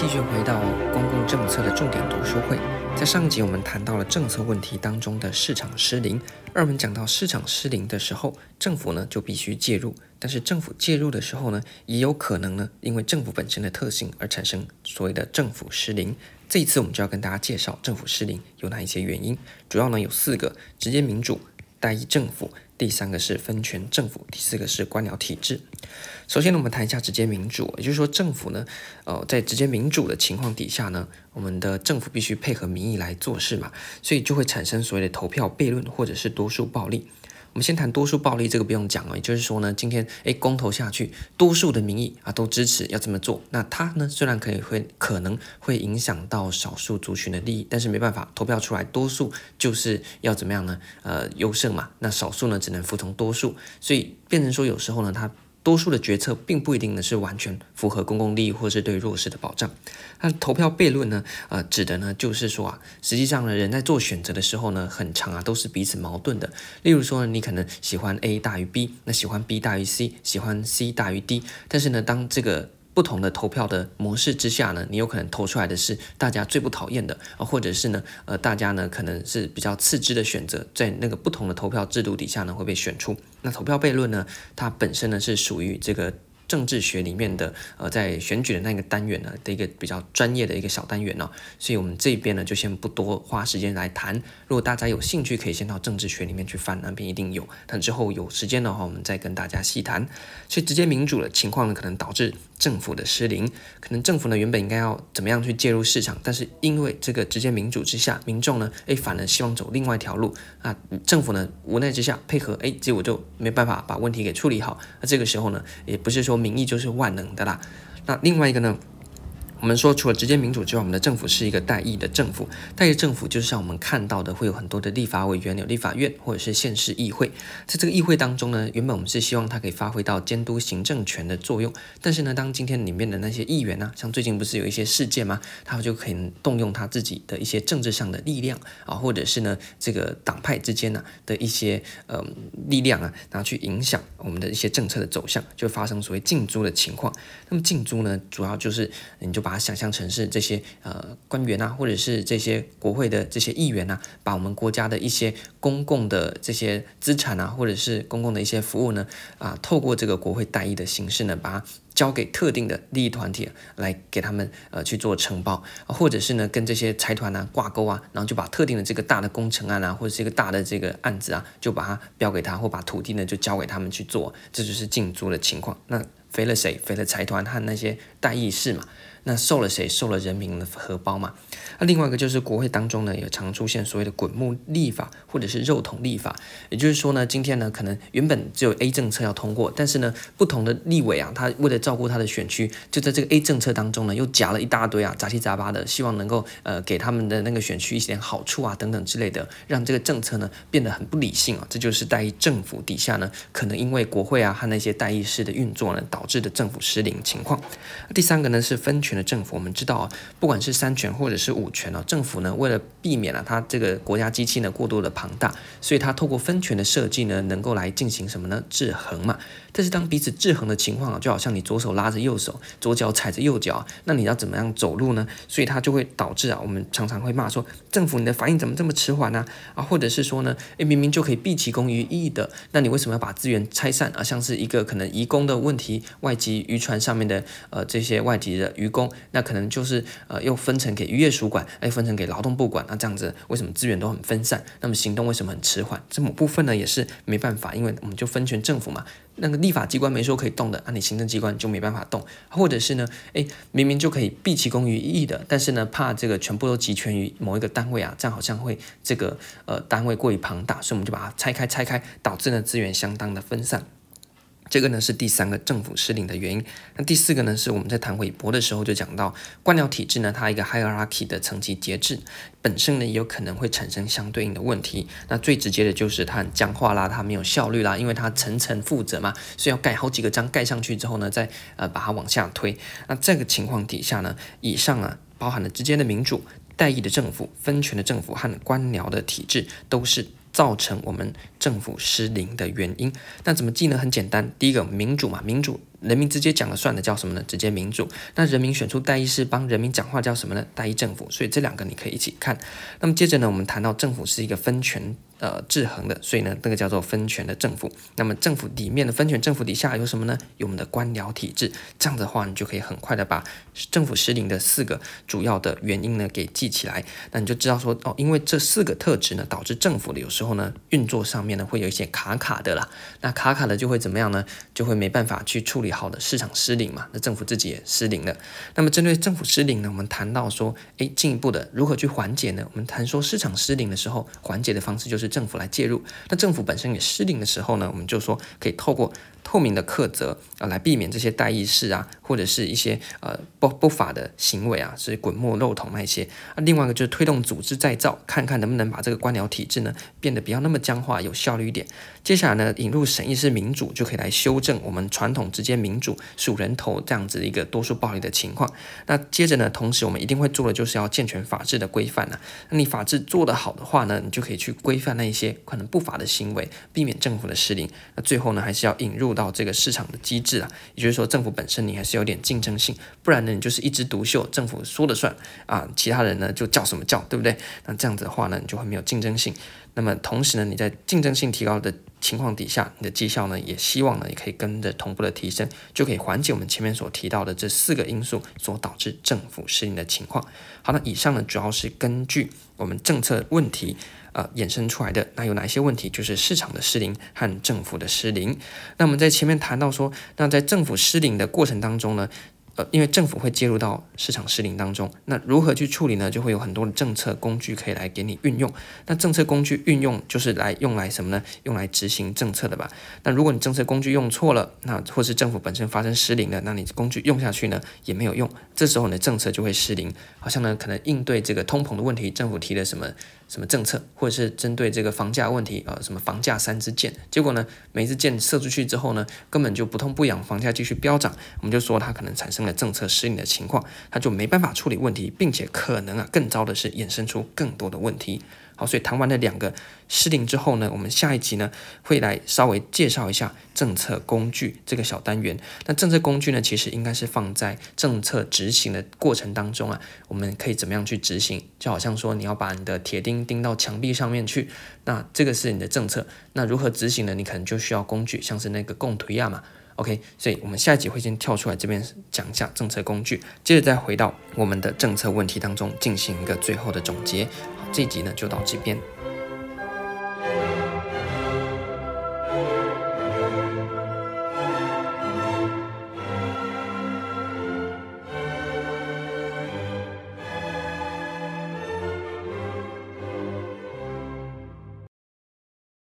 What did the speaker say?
继续回到公共政策的重点读书会，在上集我们谈到了政策问题当中的市场失灵。而我们讲到市场失灵的时候，政府呢就必须介入。但是政府介入的时候呢，也有可能呢，因为政府本身的特性而产生所谓的政府失灵。这一次我们就要跟大家介绍政府失灵有哪一些原因，主要呢有四个：直接民主、代议政府。第三个是分权政府，第四个是官僚体制。首先呢，我们谈一下直接民主，也就是说，政府呢，呃，在直接民主的情况底下呢，我们的政府必须配合民意来做事嘛，所以就会产生所谓的投票悖论或者是多数暴力。我们先谈多数暴力，这个不用讲了，也就是说呢，今天诶公投下去，多数的民意啊都支持要这么做，那他呢虽然可以会可能会影响到少数族群的利益，但是没办法，投票出来多数就是要怎么样呢？呃，优胜嘛，那少数呢只能服从多数，所以变成说有时候呢他。多数的决策并不一定呢是完全符合公共利益，或是对弱势的保障。那投票悖论呢？呃，指的呢就是说啊，实际上呢，人在做选择的时候呢，很长啊都是彼此矛盾的。例如说呢，你可能喜欢 A 大于 B，那喜欢 B 大于 C，喜欢 C 大于 D，但是呢，当这个不同的投票的模式之下呢，你有可能投出来的是大家最不讨厌的啊，或者是呢，呃，大家呢可能是比较次之的选择，在那个不同的投票制度底下呢会被选出。那投票悖论呢，它本身呢是属于这个。政治学里面的呃，在选举的那个单元呢的一个比较专业的一个小单元呢、哦，所以我们这边呢就先不多花时间来谈。如果大家有兴趣，可以先到政治学里面去翻，那边一定有。但之后有时间的话，我们再跟大家细谈。所以直接民主的情况呢，可能导致政府的失灵。可能政府呢原本应该要怎么样去介入市场，但是因为这个直接民主之下，民众呢诶反而希望走另外一条路啊，政府呢无奈之下配合，诶结果就没办法把问题给处理好。那这个时候呢，也不是说。名义就是万能的啦。那另外一个呢？我们说，除了直接民主之外，我们的政府是一个代议的政府。代议政府就是像我们看到的，会有很多的立法委员，有立法院或者是县市议会。在这个议会当中呢，原本我们是希望它可以发挥到监督行政权的作用。但是呢，当今天里面的那些议员呢、像最近不是有一些事件吗？他们就可以动用他自己的一些政治上的力量啊，或者是呢，这个党派之间呢、的一些呃力量啊，然后去影响我们的一些政策的走向，就发生所谓竞租的情况。那么竞租呢，主要就是你就把把它想象成是这些呃官员啊，或者是这些国会的这些议员啊，把我们国家的一些公共的这些资产啊，或者是公共的一些服务呢，啊，透过这个国会代议的形式呢，把它交给特定的利益团体来给他们呃去做承包，或者是呢跟这些财团啊挂钩啊，然后就把特定的这个大的工程案啊，或者是一个大的这个案子啊，就把它标给他，或把土地呢就交给他们去做，这就是竞租的情况。那肥了谁？肥了财团和那些代议士嘛。那受了谁？受了人民的荷包嘛。那另外一个就是国会当中呢，也常出现所谓的滚木立法或者是肉桶立法。也就是说呢，今天呢，可能原本只有 A 政策要通过，但是呢，不同的立委啊，他为了照顾他的选区，就在这个 A 政策当中呢，又夹了一大堆啊，杂七杂八的，希望能够呃给他们的那个选区一些好处啊等等之类的，让这个政策呢变得很不理性啊。这就是代议政府底下呢，可能因为国会啊和那些代议士的运作呢，导致的政府失灵情况。第三个呢是分区权。的政府，我们知道啊，不管是三权或者是五权啊，政府呢，为了避免了它这个国家机器呢过度的庞大，所以它透过分权的设计呢，能够来进行什么呢？制衡嘛。但是当彼此制衡的情况啊，就好像你左手拉着右手，左脚踩着右脚，那你要怎么样走路呢？所以它就会导致啊，我们常常会骂说，政府你的反应怎么这么迟缓呢？啊，或者是说呢，诶，明明就可以毕其功于一役的，那你为什么要把资源拆散啊？像是一个可能移工的问题，外籍渔船上面的呃这些外籍的渔工，那可能就是呃又分成给渔业署管，哎，分成给劳动部管，那这样子为什么资源都很分散？那么行动为什么很迟缓？这某部分呢也是没办法，因为我们就分权政府嘛。那个立法机关没说可以动的，那、你行政机关就没办法动，或者是呢，诶，明明就可以毕其功于一役的，但是呢，怕这个全部都集权于某一个单位啊，这样好像会这个呃单位过于庞大，所以我们就把它拆开拆开，导致呢资源相当的分散。这个呢是第三个政府失灵的原因。那第四个呢是我们在谈韦伯的时候就讲到，官僚体制呢，它一个 hierarchy 的层级节制本身呢也有可能会产生相对应的问题。那最直接的就是它很僵化啦，它没有效率啦，因为它层层负责嘛，所以要盖好几个章，盖上去之后呢，再呃把它往下推。那这个情况底下呢，以上啊包含了直接的民主、代议的政府、分权的政府和官僚的体制，都是造成我们政府失灵的原因。那怎么记呢？很简单，第一个民主嘛，民主。人民直接讲了算的叫什么呢？直接民主。那人民选出代议士帮人民讲话叫什么呢？代议政府。所以这两个你可以一起看。那么接着呢，我们谈到政府是一个分权呃制衡的，所以呢，那个叫做分权的政府。那么政府里面的分权政府底下有什么呢？有我们的官僚体制。这样的话，你就可以很快的把政府失灵的四个主要的原因呢给记起来。那你就知道说哦，因为这四个特质呢，导致政府的有时候呢运作上面呢会有一些卡卡的啦。那卡卡的就会怎么样呢？就会没办法去处理。好的，市场失灵嘛，那政府自己也失灵了。那么针对政府失灵呢，我们谈到说，诶，进一步的如何去缓解呢？我们谈说市场失灵的时候，缓解的方式就是政府来介入。那政府本身也失灵的时候呢，我们就说可以透过。透明的课责啊，来避免这些代议士啊，或者是一些呃不不法的行为啊，是滚木漏桶那些啊。另外一个就是推动组织再造，看看能不能把这个官僚体制呢变得不要那么僵化，有效率一点。接下来呢，引入审议式民主，就可以来修正我们传统直接民主数人头这样子一个多数暴力的情况。那接着呢，同时我们一定会做的就是要健全法治的规范啊。那你法治做得好的话呢，你就可以去规范那一些可能不法的行为，避免政府的失灵。那最后呢，还是要引入。到这个市场的机制啊，也就是说，政府本身你还是有点竞争性，不然呢，你就是一枝独秀，政府说了算啊，其他人呢就叫什么叫，对不对？那这样子的话呢，你就会没有竞争性。那么同时呢，你在竞争性提高的情况底下，你的绩效呢也希望呢也可以跟着同步的提升，就可以缓解我们前面所提到的这四个因素所导致政府失灵的情况。好，那以上呢主要是根据我们政策问题。呃，衍生出来的那有哪些问题？就是市场的失灵和政府的失灵。那我们在前面谈到说，那在政府失灵的过程当中呢，呃，因为政府会介入到市场失灵当中，那如何去处理呢？就会有很多的政策工具可以来给你运用。那政策工具运用就是来用来什么呢？用来执行政策的吧。那如果你政策工具用错了，那或是政府本身发生失灵了，那你工具用下去呢也没有用。这时候你的政策就会失灵。好像呢，可能应对这个通膨的问题，政府提了什么？什么政策，或者是针对这个房价问题，呃，什么房价三支箭，结果呢，每支箭射出去之后呢，根本就不痛不痒，房价继续飙涨，我们就说它可能产生了政策失灵的情况，它就没办法处理问题，并且可能啊，更糟的是衍生出更多的问题。好，所以谈完了两个失灵之后呢，我们下一集呢会来稍微介绍一下政策工具这个小单元。那政策工具呢，其实应该是放在政策执行的过程当中啊，我们可以怎么样去执行？就好像说你要把你的铁钉钉到墙壁上面去，那这个是你的政策。那如何执行呢？你可能就需要工具，像是那个共推亚嘛。OK，所以我们下一集会先跳出来这边讲一下政策工具，接着再回到我们的政策问题当中进行一个最后的总结。这集呢就到这边。